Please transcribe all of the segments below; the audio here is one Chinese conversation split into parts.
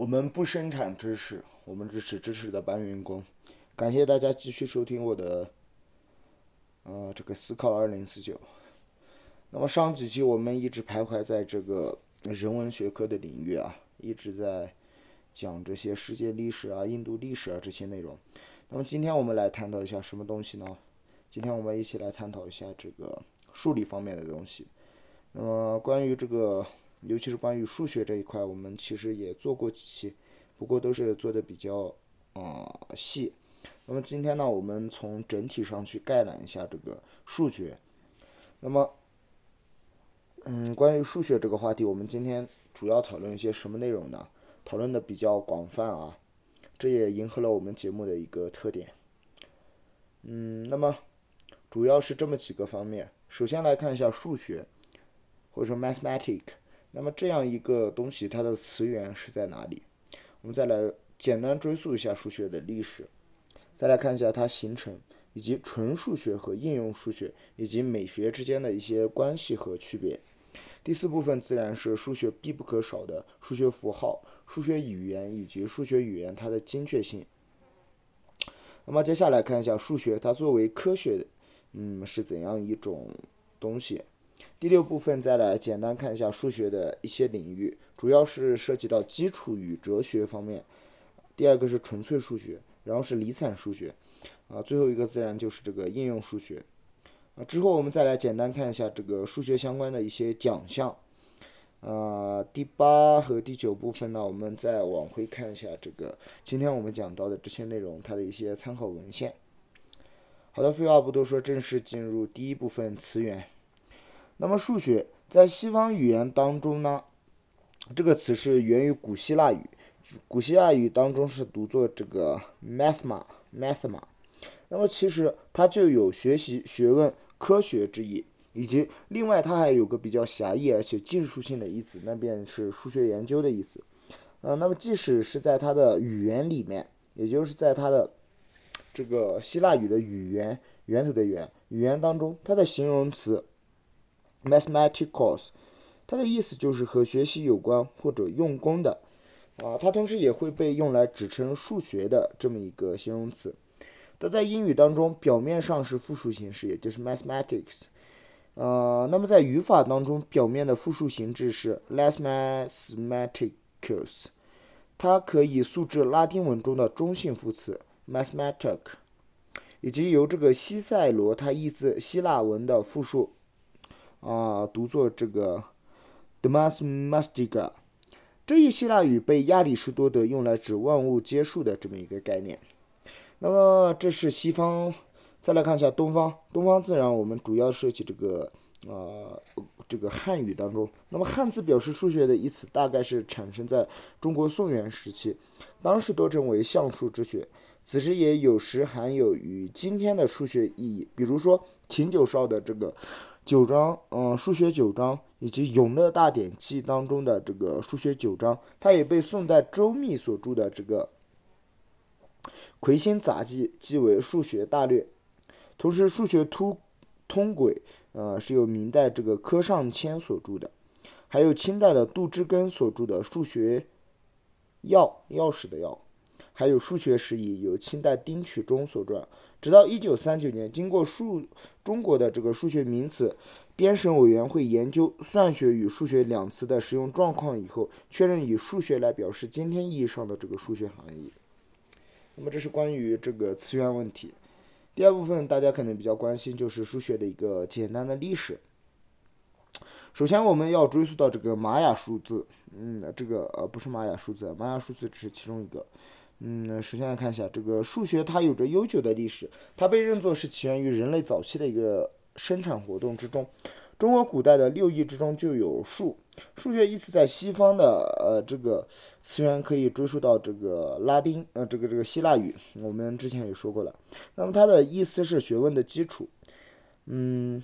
我们不生产知识，我们只是知识的搬运工。感谢大家继续收听我的，呃，这个思考二零四九。那么上几期我们一直徘徊在这个人文学科的领域啊，一直在讲这些世界历史啊、印度历史啊这些内容。那么今天我们来探讨一下什么东西呢？今天我们一起来探讨一下这个数理方面的东西。那么关于这个。尤其是关于数学这一块，我们其实也做过几期，不过都是做的比较啊细。那么今天呢，我们从整体上去概览一下这个数学。那么，嗯，关于数学这个话题，我们今天主要讨论一些什么内容呢？讨论的比较广泛啊，这也迎合了我们节目的一个特点。嗯，那么主要是这么几个方面。首先来看一下数学，或者说 mathematic。那么这样一个东西，它的词源是在哪里？我们再来简单追溯一下数学的历史，再来看一下它形成，以及纯数学和应用数学以及美学之间的一些关系和区别。第四部分自然是数学必不可少的数学符号、数学语言以及数学语言它的精确性。那么接下来看一下数学，它作为科学，嗯，是怎样一种东西？第六部分再来简单看一下数学的一些领域，主要是涉及到基础与哲学方面。第二个是纯粹数学，然后是离散数学，啊，最后一个自然就是这个应用数学。啊，之后我们再来简单看一下这个数学相关的一些奖项。啊，第八和第九部分呢，我们再往回看一下这个今天我们讲到的这些内容，它的一些参考文献。好的，废话不多说，正式进入第一部分词源。那么数学在西方语言当中呢，这个词是源于古希腊语，古希腊语当中是读作这个 mathma，mathma。那么其实它就有学习学问、科学之意，以及另外它还有个比较狭义而且技术性的意思，那便是数学研究的意思。呃，那么即使是在它的语言里面，也就是在它的这个希腊语的语言源头的源语言当中，它的形容词。Mathematicals，它的意思就是和学习有关或者用功的，啊，它同时也会被用来指称数学的这么一个形容词。它在英语当中表面上是复数形式，也就是 mathematics，呃，那么在语法当中，表面的复数形式是 less mathematics 它可以素质拉丁文中的中性副词 mathematic，以及由这个西塞罗他译自希腊文的复数。啊，读作这个 “demasmastica”，这一希腊语被亚里士多德用来指万物皆数的这么一个概念。那么这是西方，再来看一下东方。东方自然我们主要涉及这个啊，这个汉语当中。那么汉字表示数学的意思，大概是产生在中国宋元时期，当时多称为象数之学。此时也有时含有与今天的数学意义，比如说秦九少的这个。九章，嗯，数学九章以及《永乐大典记》当中的这个数学九章，它也被宋代周密所著的这个《魁星杂记》记为数学大略。同时，《数学通通轨》呃是由明代这个柯尚谦所著的，还有清代的杜之根所著的《数学钥》钥匙的钥，还有《数学史疑》由清代丁取中所撰。直到一九三九年，经过数中国的这个数学名词编审委员会研究“算学”与“数学”两词的使用状况以后，确认以“数学”来表示今天意义上的这个数学含义。那么这是关于这个词源问题。第二部分大家可能比较关心，就是数学的一个简单的历史。首先，我们要追溯到这个玛雅数字。嗯，这个呃不是玛雅数字，玛雅数字只是其中一个。嗯，首先来看一下这个数学，它有着悠久的历史，它被认作是起源于人类早期的一个生产活动之中。中国古代的六艺之中就有数，数学依次在西方的呃这个词源可以追溯到这个拉丁呃这个这个希腊语，我们之前也说过了。那么它的意思是学问的基础，嗯。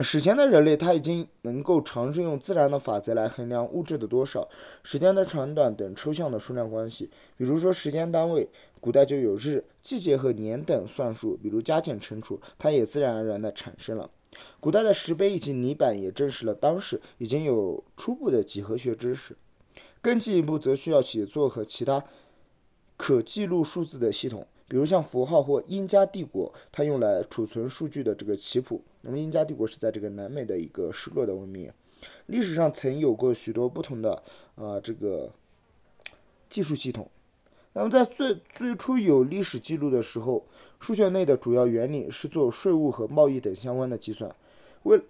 史前的人类他已经能够尝试用自然的法则来衡量物质的多少、时间的长短等抽象的数量关系。比如说时间单位，古代就有日、季节和年等算术，比如加减乘除，它也自然而然的产生了。古代的石碑以及泥板也证实了当时已经有初步的几何学知识。更进一步，则需要写作和其他可记录数字的系统，比如像符号或英加帝国，它用来储存数据的这个棋谱。那么，英加帝国是在这个南美的一个失落的文明，历史上曾有过许多不同的啊这个技术系统。那么，在最最初有历史记录的时候，数学内的主要原理是做税务和贸易等相关的计算。为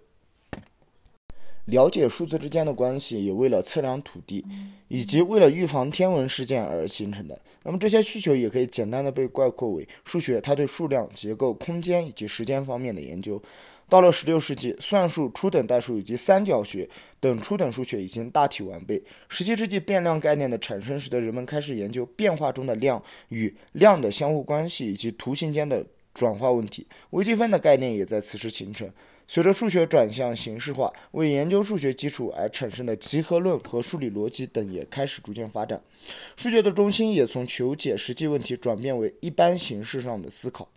了解数字之间的关系，也为了测量土地，以及为了预防天文事件而形成的。那么这些需求也可以简单的被概括为数学，它对数量、结构、空间以及时间方面的研究。到了十六世纪，算术、初等代数以及三角学等初等数学已经大体完备。十七世纪变量概念的产生，使得人们开始研究变化中的量与量的相互关系以及图形间的转化问题。微积分的概念也在此时形成。随着数学转向形式化，为研究数学基础而产生的集合论和数理逻辑等也开始逐渐发展。数学的中心也从求解实际问题转变为一般形式上的思考。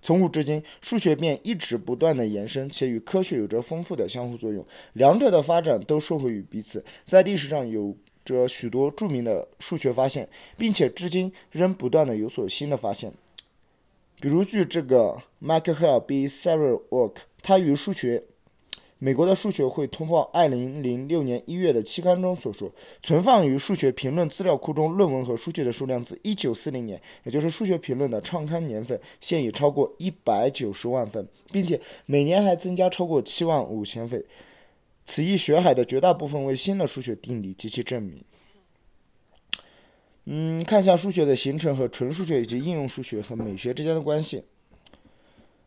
从古至今，数学便一直不断的延伸，且与科学有着丰富的相互作用。两者的发展都受惠于彼此，在历史上有着许多著名的数学发现，并且至今仍不断的有所新的发现。比如，据这个 Michael B. Several Work，他与数学。美国的数学会通报二零零六年一月的期刊中所说，存放于数学评论资料库中论文和书籍的数量，自一九四零年，也就是数学评论的创刊年份，现已超过一百九十万份，并且每年还增加超过七万五千份。此一学海的绝大部分为新的数学定理及其证明。嗯，看一下数学的形成和纯数学以及应用数学和美学之间的关系。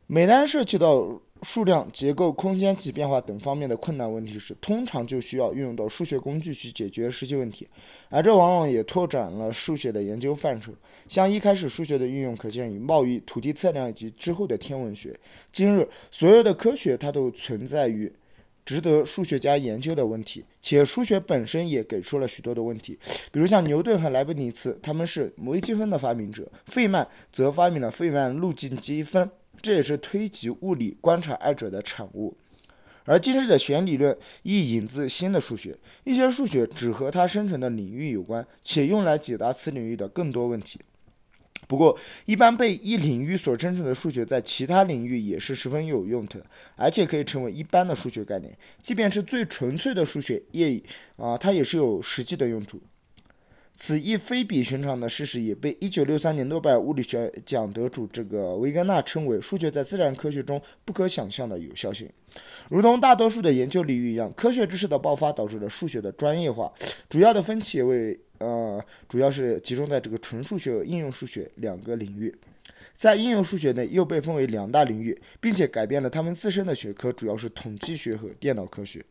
每当涉及到数量、结构、空间及变化等方面的困难问题时，通常就需要运用到数学工具去解决实际问题，而这往往也拓展了数学的研究范畴。像一开始数学的运用可见于贸易、土地测量以及之后的天文学。今日所有的科学它都存在于值得数学家研究的问题，且数学本身也给出了许多的问题。比如像牛顿和莱布尼茨，他们是微积分的发明者；费曼则发明了费曼路径积分。这也是推及物理观察二者的产物，而今日的弦理论亦引自新的数学。一些数学只和它生成的领域有关，且用来解答此领域的更多问题。不过，一般被一领域所生成的数学，在其他领域也是十分有用的，而且可以成为一般的数学概念。即便是最纯粹的数学，也啊，它也是有实际的用途。此一非比寻常的事实也被1963年诺贝尔物理学奖得主这个维根纳称为数学在自然科学中不可想象的有效性。如同大多数的研究领域一样，科学知识的爆发导致了数学的专业化。主要的分歧为呃，主要是集中在这个纯数学和应用数学两个领域。在应用数学内又被分为两大领域，并且改变了他们自身的学科，主要是统计学和电脑科学。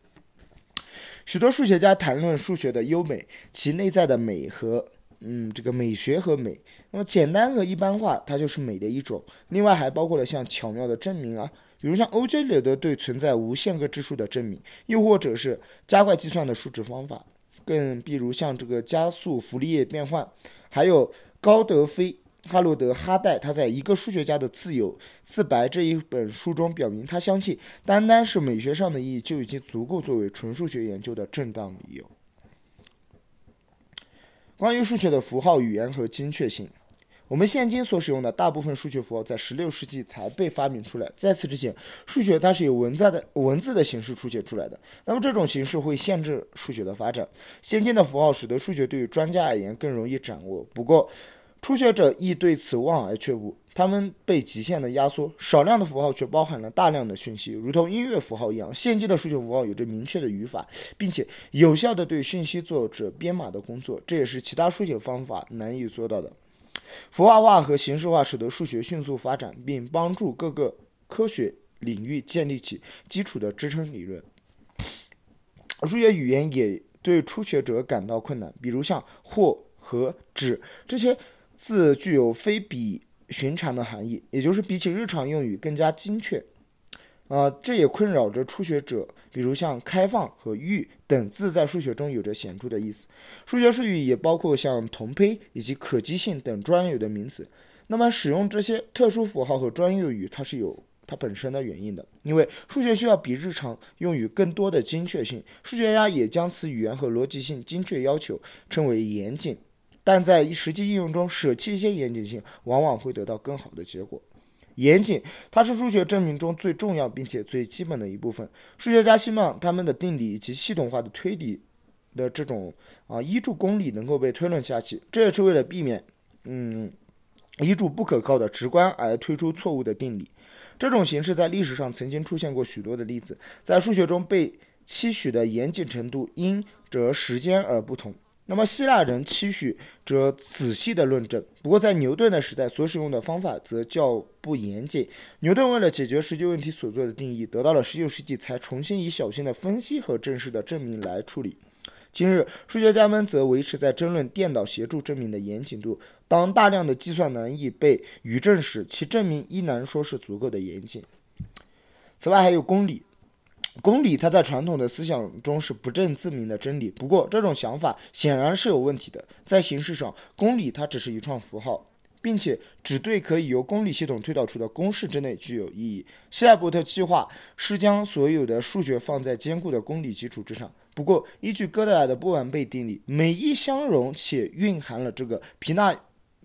许多数学家谈论数学的优美，其内在的美和嗯，这个美学和美。那么简单和一般化，它就是美的一种。另外还包括了像巧妙的证明啊，比如像 O.J. 里的对存在无限个质数的证明，又或者是加快计算的数值方法。更比如像这个加速傅立叶变换，还有高德菲。哈罗德·哈代，他在一个数学家的自由自白这一本书中表明，他相信单单是美学上的意义就已经足够作为纯数学研究的正当理由。关于数学的符号语言和精确性，我们现今所使用的大部分数学符号在16世纪才被发明出来。在此之前，数学它是以文字的文字的形式出现出来的。那么这种形式会限制数学的发展。先进的符号使得数学对于专家而言更容易掌握。不过，初学者亦对此望而却步，他们被极限的压缩，少量的符号却包含了大量的讯息，如同音乐符号一样。现今的数学符号有着明确的语法，并且有效的对讯息做着编码的工作，这也是其他书写方法难以做到的。符号化和形式化使得数学迅速发展，并帮助各个科学领域建立起基础的支撑理论。数学语言也对初学者感到困难，比如像或和指这些。字具有非比寻常的含义，也就是比起日常用语更加精确，啊，这也困扰着初学者。比如像“开放”和“域”等字，在数学中有着显著的意思。数学术语也包括像同胚以及可及性等专有的名词。那么，使用这些特殊符号和专有语，它是有它本身的原因的。因为数学需要比日常用语更多的精确性，数学家也将此语言和逻辑性精确要求称为严谨。但在实际应用中，舍弃一些严谨性，往往会得到更好的结果。严谨，它是数学证明中最重要并且最基本的一部分。数学家希望他们的定理以及系统化的推理的这种啊依据公理能够被推论下去，这也是为了避免嗯依据不可靠的直观而推出错误的定理。这种形式在历史上曾经出现过许多的例子，在数学中被期许的严谨程度因着时间而不同。那么希腊人期许着仔细的论证，不过在牛顿的时代所使用的方法则较不严谨。牛顿为了解决实际问题所做的定义，得到了19世纪才重新以小心的分析和正式的证明来处理。今日数学家们则维持在争论电脑协助证明的严谨度。当大量的计算难易被余证时，其证明依然说是足够的严谨。此外，还有公理。公理，它在传统的思想中是不证自明的真理。不过，这种想法显然是有问题的。在形式上，公理它只是一串符号，并且只对可以由公理系统推导出的公式之内具有意义。希莱伯特计划是将所有的数学放在坚固的公理基础之上。不过，依据哥德尔的不完备定理，每一相容且蕴含了这个皮纳。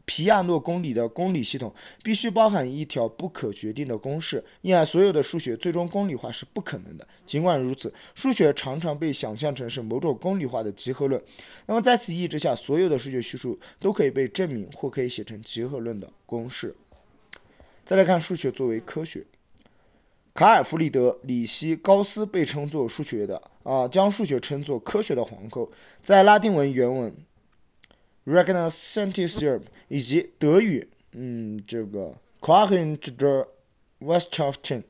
皮亚诺公理的公理系统必须包含一条不可决定的公式，因而所有的数学最终公理化是不可能的。尽管如此，数学常常被想象成是某种公理化的集合论。那么在此意义之下，所有的数学叙述都可以被证明或可以写成集合论的公式。再来看数学作为科学，卡尔弗里德里希高斯被称作数学的啊，将数学称作科学的皇后。在拉丁文原文。R e c o g n i z e scientism 以及德语，嗯，这个 q u a h e n der Wissenschaften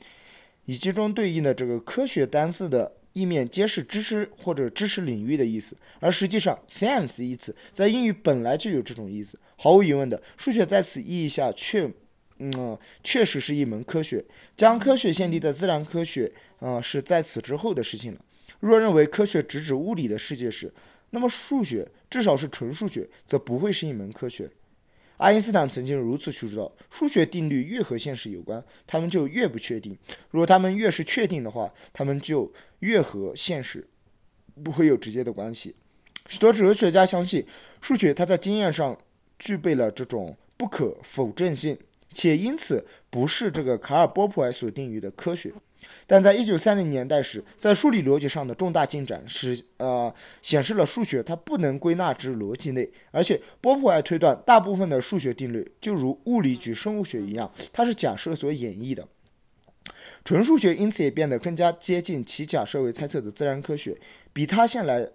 以及中对应的这个科学单词的意面，皆是知识或者知识领域的意思。而实际上，science 一词在英语本来就有这种意思。毫无疑问的，数学在此意义下确，嗯，确实是一门科学。将科学限定在自然科学，啊，是在此之后的事情了。若认为科学直指物理的世界时，那么数学。至少是纯数学，则不会是一门科学。爱因斯坦曾经如此叙述道：“数学定律越和现实有关，他们就越不确定；如果他们越是确定的话，他们就越和现实不会有直接的关系。”许多哲学家相信，数学它在经验上具备了这种不可否认性，且因此不是这个卡尔波普尔所定义的科学。但在一九三零年代时，在数理逻辑上的重大进展使呃显示了数学它不能归纳之逻辑内，而且波普还推断大部分的数学定律就如物理与生物学一样，它是假设所演绎的。纯数学因此也变得更加接近其假设为猜测的自然科学，比它现来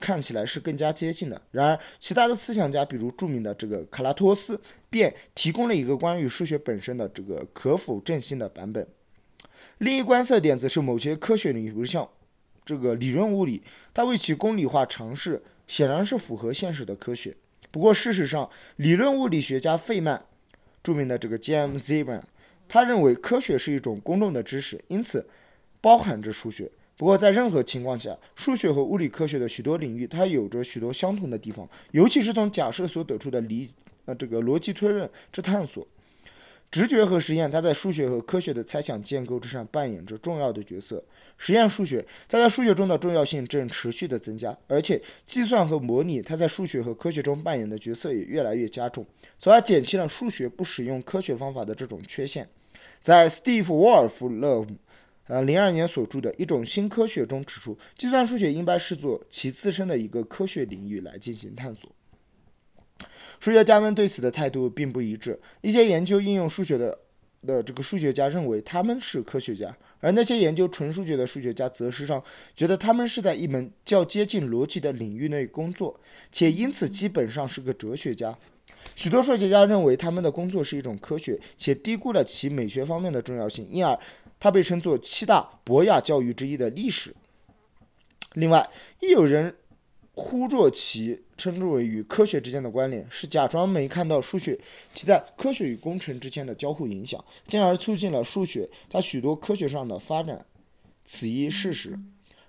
看起来是更加接近的。然而，其他的思想家，比如著名的这个卡拉托斯，便提供了一个关于数学本身的这个可否证性的版本。另一观测点则是某些科学领域，比如像这个理论物理，它为其公理化尝试显然是符合现实的科学。不过事实上，理论物理学家费曼，著名的这个 James z e b a n 他认为科学是一种公众的知识，因此包含着数学。不过在任何情况下，数学和物理科学的许多领域，它有着许多相同的地方，尤其是从假设所得出的理呃这个逻辑推论之探索。直觉和实验，它在数学和科学的猜想建构之上扮演着重要的角色。实验数学，它在数学中的重要性正持续的增加，而且计算和模拟，它在数学和科学中扮演的角色也越来越加重，从而减轻了数学不使用科学方法的这种缺陷。在 Steve Wolf 勒呃零二年所著的一种新科学中指出，计算数学应该视作其自身的一个科学领域来进行探索。数学家们对此的态度并不一致。一些研究应用数学的的这个数学家认为他们是科学家，而那些研究纯数学的数学家则实际上觉得他们是在一门较接近逻辑的领域内工作，且因此基本上是个哲学家。许多数学家认为他们的工作是一种科学，且低估了其美学方面的重要性，因而它被称作七大博雅教育之一的历史。另外，亦有人。忽若其称之为与科学之间的关联，是假装没看到数学其在科学与工程之间的交互影响，进而促进了数学它许多科学上的发展。此一事实。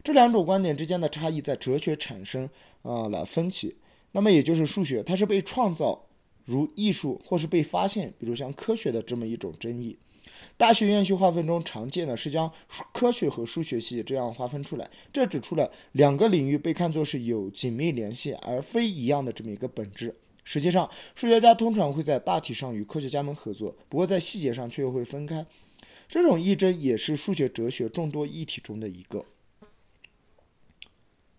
这两种观点之间的差异在哲学产生啊了分歧。那么也就是数学它是被创造如艺术，或是被发现，比如像科学的这么一种争议。大学院系划分中常见的是将科学和数学系这样划分出来，这指出了两个领域被看作是有紧密联系而非一样的这么一个本质。实际上，数学家通常会在大体上与科学家们合作，不过在细节上却又会分开。这种议争也是数学哲学众多议题中的一个。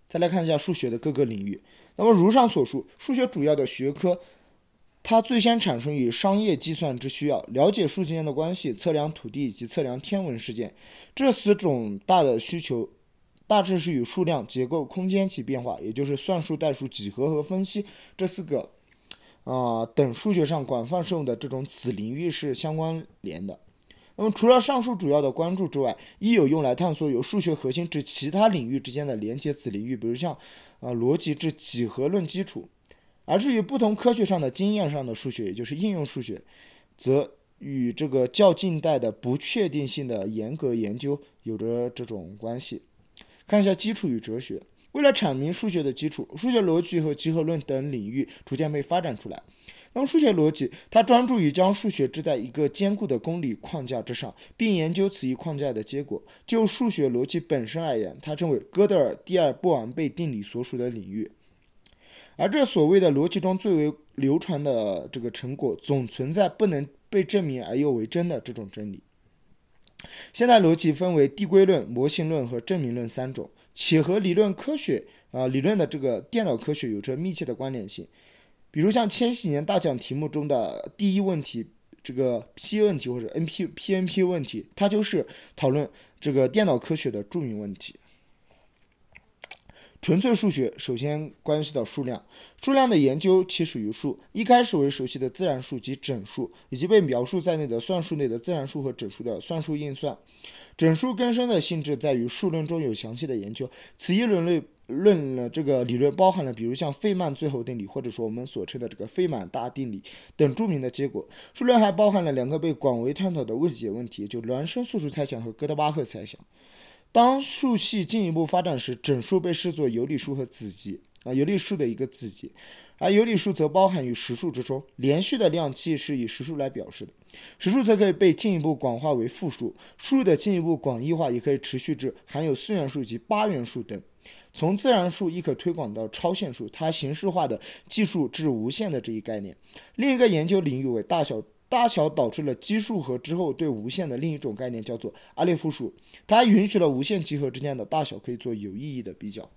再来看一下数学的各个领域。那么，如上所述，数学主要的学科，它最先产生于商业计算之需要，了解数之间的关系，测量土地以及测量天文事件。这四种大的需求，大致是与数量、结构、空间及变化，也就是算术、代数、几何和分析这四个，啊等数学上广泛适用的这种子领域是相关联的。那么，除了上述主要的关注之外，亦有用来探索由数学核心至其他领域之间的连接子领域，比如像啊逻辑之几何论基础。而至于不同科学上的经验上的数学，也就是应用数学，则与这个较近代的不确定性的严格研究有着这种关系。看一下基础与哲学。为了阐明数学的基础，数学逻辑和集合论等领域逐渐被发展出来。那么，数学逻辑，它专注于将数学置在一个坚固的公理框架之上，并研究此一框架的结果。就数学逻辑本身而言，它称为哥德尔第二不完备定理所属的领域。而这所谓的逻辑中最为流传的这个成果，总存在不能被证明而又为真的这种真理。现代逻辑分为递归论、模型论和证明论三种，且和理论科学啊理论的这个电脑科学有着密切的关联性。比如像千禧年大奖题目中的第一问题，这个 P 问题或者 NP PNP 问题，它就是讨论这个电脑科学的著名问题。纯粹数学首先关系到数量，数量的研究起始于数，一开始为熟悉的自然数及整数，以及被描述在内的算术内的自然数和整数的算术运算。整数更深的性质在于数论中有详细的研究，此一轮类。论了这个理论包含了，比如像费曼最后定理，或者说我们所称的这个费曼大定理等著名的结果。数论还包含了两个被广为探讨的未解问题，就孪生素数猜想和哥德巴赫猜想。当数系进一步发展时，整数被视作有理数和子集啊，有理数的一个子集，而有理数则包含于实数之中。连续的量既是以实数来表示的，实数则可以被进一步广化为复数。数的进一步广义化也可以持续至含有四元数及八元数等。从自然数亦可推广到超限数，它形式化的计数至无限的这一概念。另一个研究领域为大小，大小导致了奇数和之后对无限的另一种概念叫做阿列夫数，它允许了无限集合之间的大小可以做有意义的比较。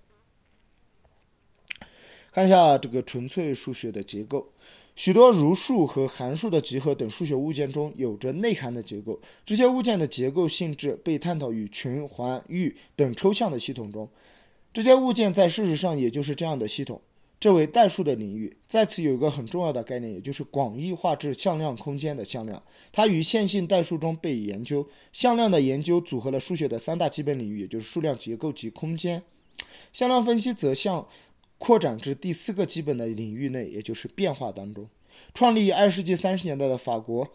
看一下这个纯粹数学的结构，许多如数和函数的集合等数学物件中有着内涵的结构，这些物件的结构性质被探讨于群、环、域等抽象的系统中。这些物件在事实上也就是这样的系统，这为代数的领域。在此有一个很重要的概念，也就是广义化至向量空间的向量，它与线性代数中被研究。向量的研究组合了数学的三大基本领域，也就是数量结构及空间。向量分析则向扩展至第四个基本的领域内，也就是变化当中。创立于二世纪三十年代的法国。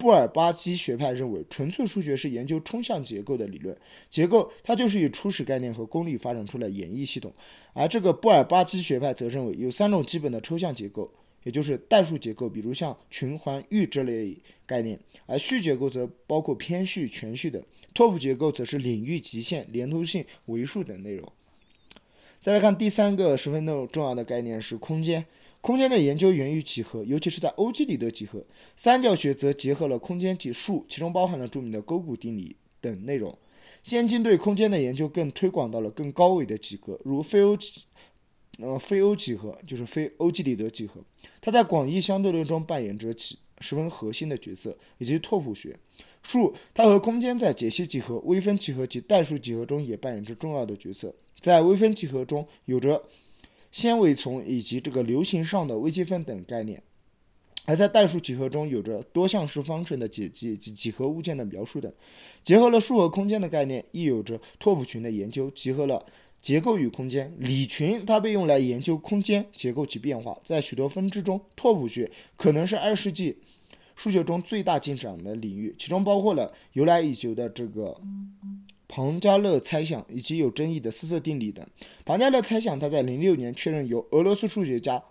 布尔巴基学派认为，纯粹数学是研究抽象结构的理论。结构它就是以初始概念和公理发展出来演绎系统。而这个布尔巴基学派则认为，有三种基本的抽象结构，也就是代数结构，比如像群、环、域这类概念；而序结构则包括偏序、全序等；拓扑结构则是领域、极限、连通性、维数等内容。再来看第三个十分重要的概念是空间。空间的研究源于几何，尤其是在欧几里得几何。三角学则结合了空间及数，其中包含了著名的勾股定理等内容。先进对空间的研究更推广到了更高维的几何，如非欧几，呃，非欧几何就是非欧几里得几何。它在广义相对论中扮演着起十分核心的角色，以及拓扑学。数，它和空间在解析几何、微分几何及代数几何中也扮演着重要的角色。在微分几何中有着。纤维丛以及这个流行上的微积分等概念，而在代数几何中有着多项式方程的解析及几何物件的描述等，结合了数和空间的概念，亦有着拓扑群的研究，结合了结构与空间。理群它被用来研究空间结构及变化，在许多分支中，拓扑学可能是二世纪数学中最大进展的领域，其中包括了由来已久的这个。庞加勒猜想以及有争议的四色定理等。庞加勒猜想，他在零六年确认由俄罗斯数学家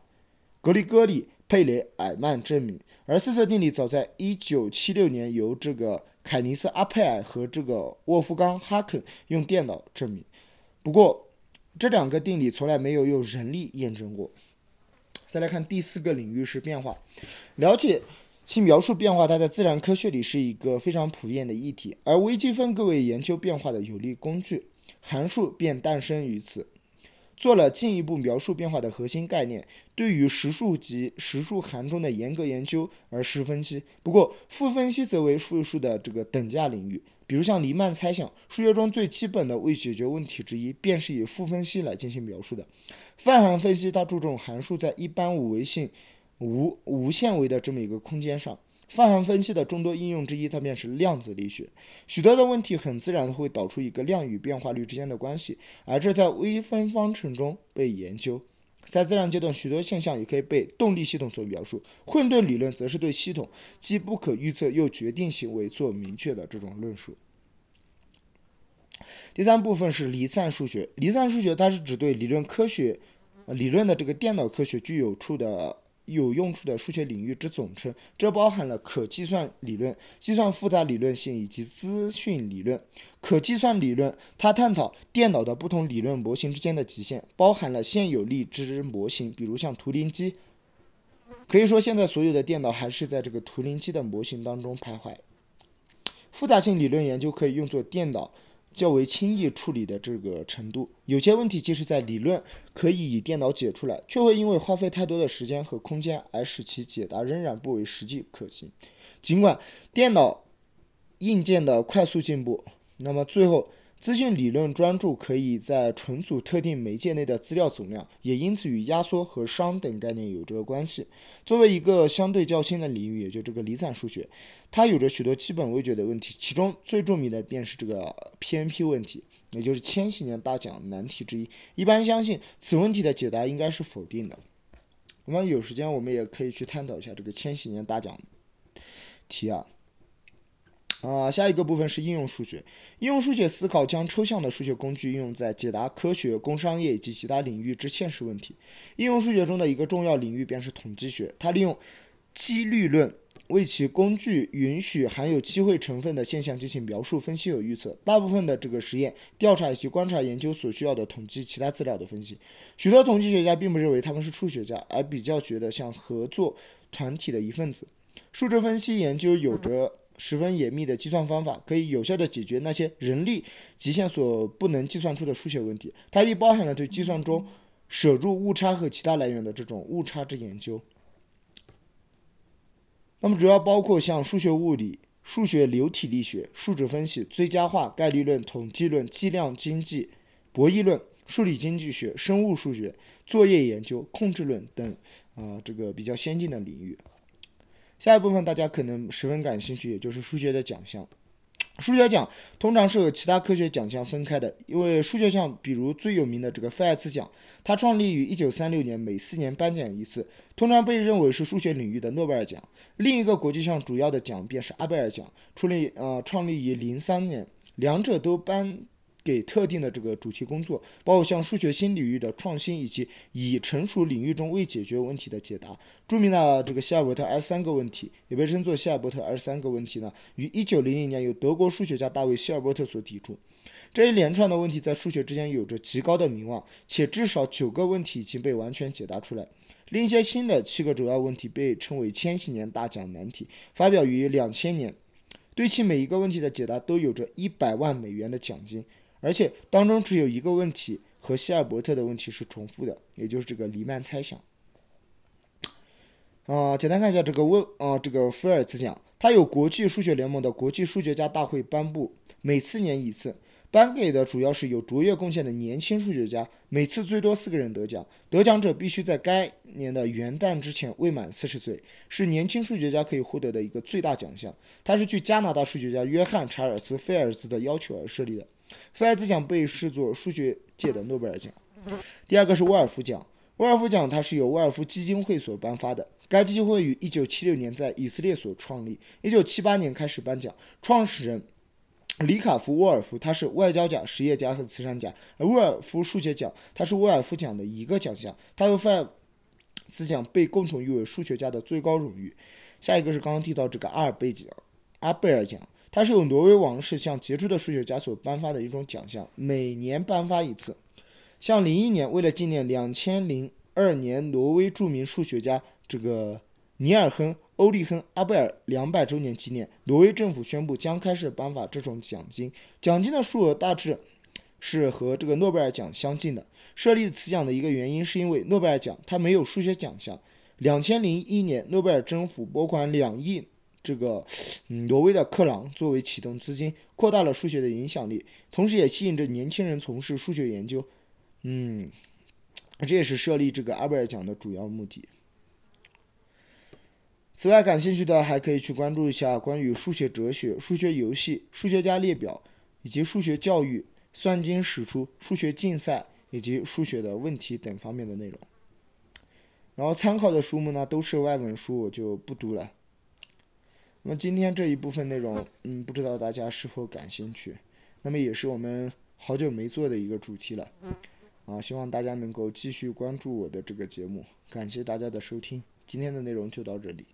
格里戈里佩雷尔曼证明。而四色定理早在1976年由这个凯尼斯阿佩尔和这个沃夫冈哈肯用电脑证明。不过，这两个定理从来没有用人力验证过。再来看第四个领域是变化，了解其描述变化，它在自然科学里是一个非常普遍的议题，而微积分作为研究变化的有力工具，函数便诞生于此。做了进一步描述变化的核心概念，对于实数及实数函中的严格研究而实分析。不过，复分析则为复数的这个等价领域。比如像黎曼猜想，数学中最基本的未解决问题之一，便是以复分析来进行描述的。泛函分析它注重函数在一般五维性、无无限维的这么一个空间上。泛函分析的众多应用之一，它便是量子力学。许多的问题很自然的会导出一个量与变化率之间的关系，而这在微分方程中被研究。在自然阶段，许多现象也可以被动力系统所描述。混沌理论则是对系统既不可预测又决定行为做明确的这种论述。第三部分是离散数学。离散数学它是指对理论科学、理论的这个电脑科学具有处的。有用处的数学领域之总称，这包含了可计算理论、计算复杂理论性以及资讯理论。可计算理论，它探讨电脑的不同理论模型之间的极限，包含了现有力之模型，比如像图灵机。可以说，现在所有的电脑还是在这个图灵机的模型当中徘徊。复杂性理论研究可以用作电脑。较为轻易处理的这个程度，有些问题即使在理论可以以电脑解出来，却会因为花费太多的时间和空间而使其解答仍然不为实际可行。尽管电脑硬件的快速进步，那么最后。资讯理论专注可以在存储特定媒介内的资料总量，也因此与压缩和熵等概念有着关系。作为一个相对较新的领域，也就这个离散数学，它有着许多基本未决的问题，其中最著名的便是这个 PNP 问题，也就是千禧年大奖难题之一。一般相信此问题的解答应该是否定的。我们有时间，我们也可以去探讨一下这个千禧年大奖题啊。啊，下一个部分是应用数学。应用数学思考将抽象的数学工具应用在解答科学、工商业以及其他领域之现实问题。应用数学中的一个重要领域便是统计学，它利用几率论为其工具允许含有机会成分的现象进行描述、分析和预测。大部分的这个实验、调查以及观察研究所需要的统计其他资料的分析。许多统计学家并不认为他们是数学家，而比较觉得像合作团体的一份子。数值分析研究有着。十分严密的计算方法可以有效地解决那些人力极限所不能计算出的数学问题。它亦包含了对计算中舍入误差和其他来源的这种误差之研究。那么主要包括像数学物理、数学流体力学、数值分析、最佳化、概率论、统计论、计量经济、博弈论、数理经济学、生物数学、作业研究、控制论等啊这个比较先进的领域。下一部分大家可能十分感兴趣，也就是数学的奖项。数学奖通常是和其他科学奖项分开的，因为数学奖，比如最有名的这个菲尔兹奖，它创立于一九三六年，每四年颁奖一次，通常被认为是数学领域的诺贝尔奖。另一个国际上主要的奖便是阿贝尔奖，创立呃创立于零三年，两者都颁。给特定的这个主题工作，包括像数学新领域的创新，以及已成熟领域中未解决问题的解答。著名的这个希尔伯特 S 三个问题，也被称作希尔伯特 S 三个问题呢，于一九零零年由德国数学家大卫希尔伯特所提出。这一连串的问题在数学之间有着极高的名望，且至少九个问题已经被完全解答出来。另一些新的七个主要问题被称为千禧年大奖难题，发表于两千年，对其每一个问题的解答都有着一百万美元的奖金。而且当中只有一个问题和希尔伯特的问题是重复的，也就是这个黎曼猜想。啊，简单看一下这个问啊，这个菲尔兹奖，它有国际数学联盟的国际数学家大会颁布，每四年一次，颁给的主要是有卓越贡献的年轻数学家，每次最多四个人得奖，得奖者必须在该年的元旦之前未满四十岁，是年轻数学家可以获得的一个最大奖项。它是据加拿大数学家约翰查尔斯菲尔兹的要求而设立的。菲尔兹奖被视作数学界的诺贝尔奖。第二个是沃尔夫奖，沃尔夫奖它是由沃尔夫基金会所颁发的。该基金会于1976年在以色列所创立，1978年开始颁奖。创始人里卡夫·沃尔夫他是外交家、实业家和慈善家。而沃尔夫数学奖它是沃尔夫奖的一个奖项，它和菲尔兹奖被共同誉为数学家的最高荣誉。下一个是刚刚提到这个阿尔贝奖，阿贝尔奖，它是由挪威王室向杰出的数学家所颁发的一种奖项，每年颁发一次。像零一年，为了纪念两千零二年挪威著名数学家这个尼尔亨·欧利亨·阿贝尔两百周年纪念，挪威政府宣布将开始颁发这种奖金，奖金的数额大致是和这个诺贝尔奖相近的。设立此奖的一个原因，是因为诺贝尔奖它没有数学奖项。两千零一年，诺贝尔政府拨款两亿这个嗯挪威的克朗作为启动资金，扩大了数学的影响力，同时也吸引着年轻人从事数学研究。嗯，这也是设立这个阿贝尔奖的主要目的。此外，感兴趣的还可以去关注一下关于数学哲学、数学游戏、数学家列表以及数学教育、算经史出、数学竞赛以及数学的问题等方面的内容。然后参考的书目呢都是外文书，我就不读了。那么今天这一部分内容，嗯，不知道大家是否感兴趣？那么也是我们好久没做的一个主题了，啊，希望大家能够继续关注我的这个节目，感谢大家的收听，今天的内容就到这里。